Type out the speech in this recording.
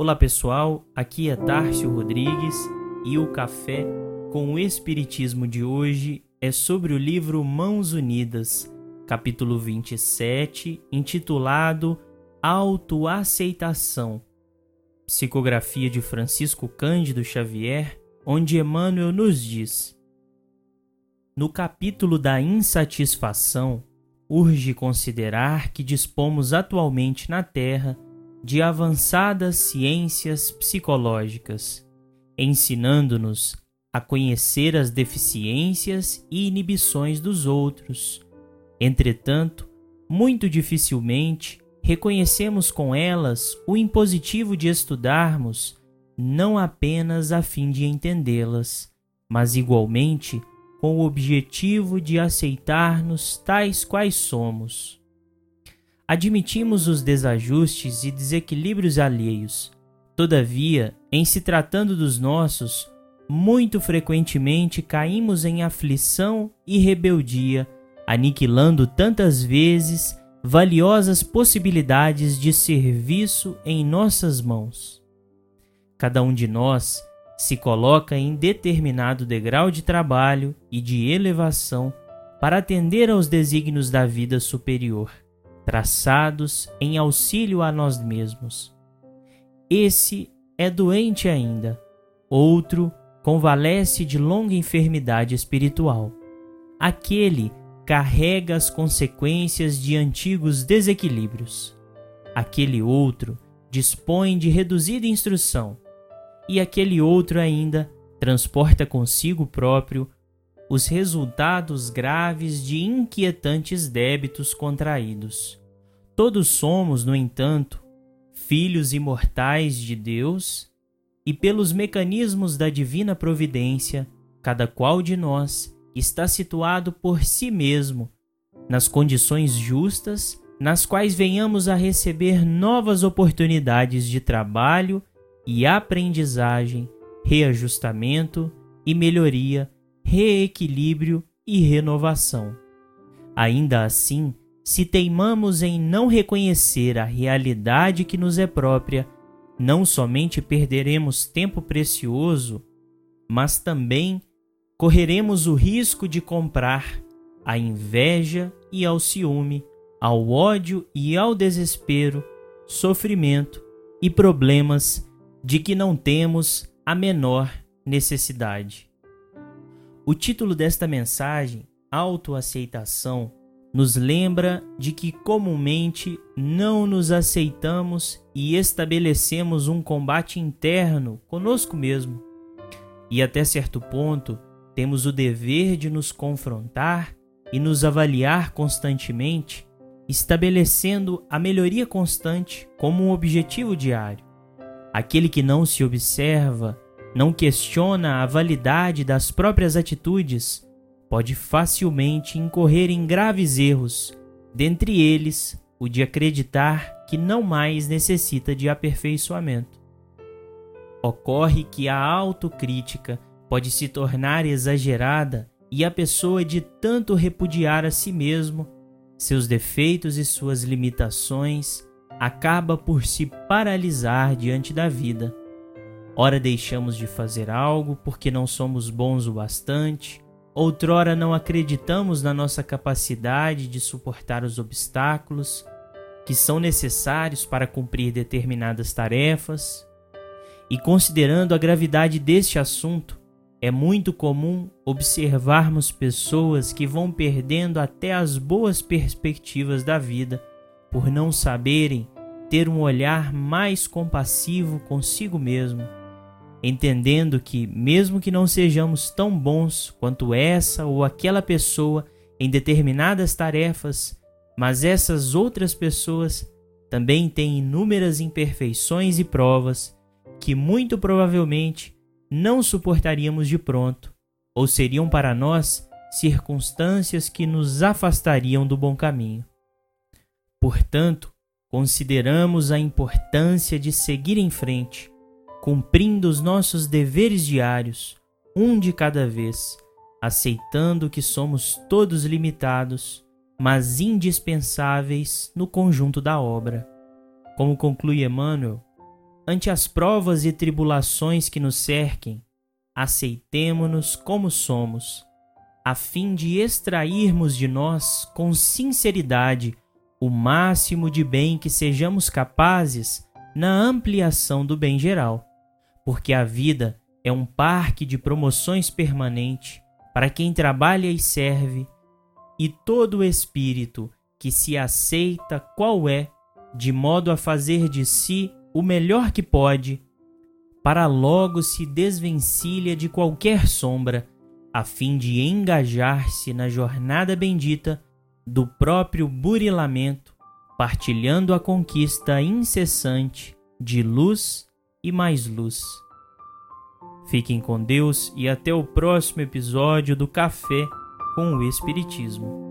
Olá pessoal, aqui é Tárcio Rodrigues e o café com o Espiritismo de hoje é sobre o livro Mãos Unidas, capítulo 27, intitulado Autoaceitação. Psicografia de Francisco Cândido Xavier, onde Emmanuel nos diz: No capítulo da insatisfação, urge considerar que dispomos atualmente na Terra de avançadas ciências psicológicas, ensinando-nos a conhecer as deficiências e inibições dos outros. Entretanto, muito dificilmente reconhecemos com elas o impositivo de estudarmos não apenas a fim de entendê-las, mas igualmente com o objetivo de aceitar-nos tais quais somos. Admitimos os desajustes e desequilíbrios alheios. Todavia, em se tratando dos nossos, muito frequentemente caímos em aflição e rebeldia, aniquilando tantas vezes valiosas possibilidades de serviço em nossas mãos. Cada um de nós se coloca em determinado degrau de trabalho e de elevação para atender aos desígnios da vida superior traçados em auxílio a nós mesmos. Esse é doente ainda, outro convalesce de longa enfermidade espiritual. Aquele carrega as consequências de antigos desequilíbrios. Aquele outro dispõe de reduzida instrução, e aquele outro ainda transporta consigo próprio os resultados graves de inquietantes débitos contraídos. Todos somos, no entanto, filhos imortais de Deus e, pelos mecanismos da divina providência, cada qual de nós está situado por si mesmo, nas condições justas nas quais venhamos a receber novas oportunidades de trabalho e aprendizagem, reajustamento e melhoria, reequilíbrio e renovação. Ainda assim, se teimamos em não reconhecer a realidade que nos é própria, não somente perderemos tempo precioso, mas também correremos o risco de comprar à inveja e ao ciúme, ao ódio e ao desespero, sofrimento e problemas de que não temos a menor necessidade. O título desta mensagem, Autoaceitação, nos lembra de que comumente não nos aceitamos e estabelecemos um combate interno conosco mesmo. E até certo ponto, temos o dever de nos confrontar e nos avaliar constantemente, estabelecendo a melhoria constante como um objetivo diário. Aquele que não se observa, não questiona a validade das próprias atitudes, pode facilmente incorrer em graves erros, dentre eles o de acreditar que não mais necessita de aperfeiçoamento. Ocorre que a autocrítica pode se tornar exagerada e a pessoa de tanto repudiar a si mesmo, seus defeitos e suas limitações, acaba por se paralisar diante da vida. Ora deixamos de fazer algo porque não somos bons o bastante, Outrora não acreditamos na nossa capacidade de suportar os obstáculos que são necessários para cumprir determinadas tarefas. E considerando a gravidade deste assunto, é muito comum observarmos pessoas que vão perdendo até as boas perspectivas da vida por não saberem ter um olhar mais compassivo consigo mesmo entendendo que, mesmo que não sejamos tão bons quanto essa ou aquela pessoa em determinadas tarefas, mas essas outras pessoas também têm inúmeras imperfeições e provas que muito provavelmente não suportaríamos de pronto, ou seriam para nós circunstâncias que nos afastariam do bom caminho. Portanto, consideramos a importância de seguir em frente cumprindo os nossos deveres diários, um de cada vez, aceitando que somos todos limitados, mas indispensáveis no conjunto da obra. Como conclui Emmanuel, ante as provas e tribulações que nos cerquem, aceitemo-nos como somos, a fim de extrairmos de nós com sinceridade o máximo de bem que sejamos capazes na ampliação do bem geral, porque a vida é um parque de promoções permanente para quem trabalha e serve, e todo espírito que se aceita qual é, de modo a fazer de si o melhor que pode, para logo se desvencilha de qualquer sombra, a fim de engajar-se na jornada bendita do próprio burilamento, partilhando a conquista incessante de luz e mais luz. Fiquem com Deus e até o próximo episódio do Café com o Espiritismo.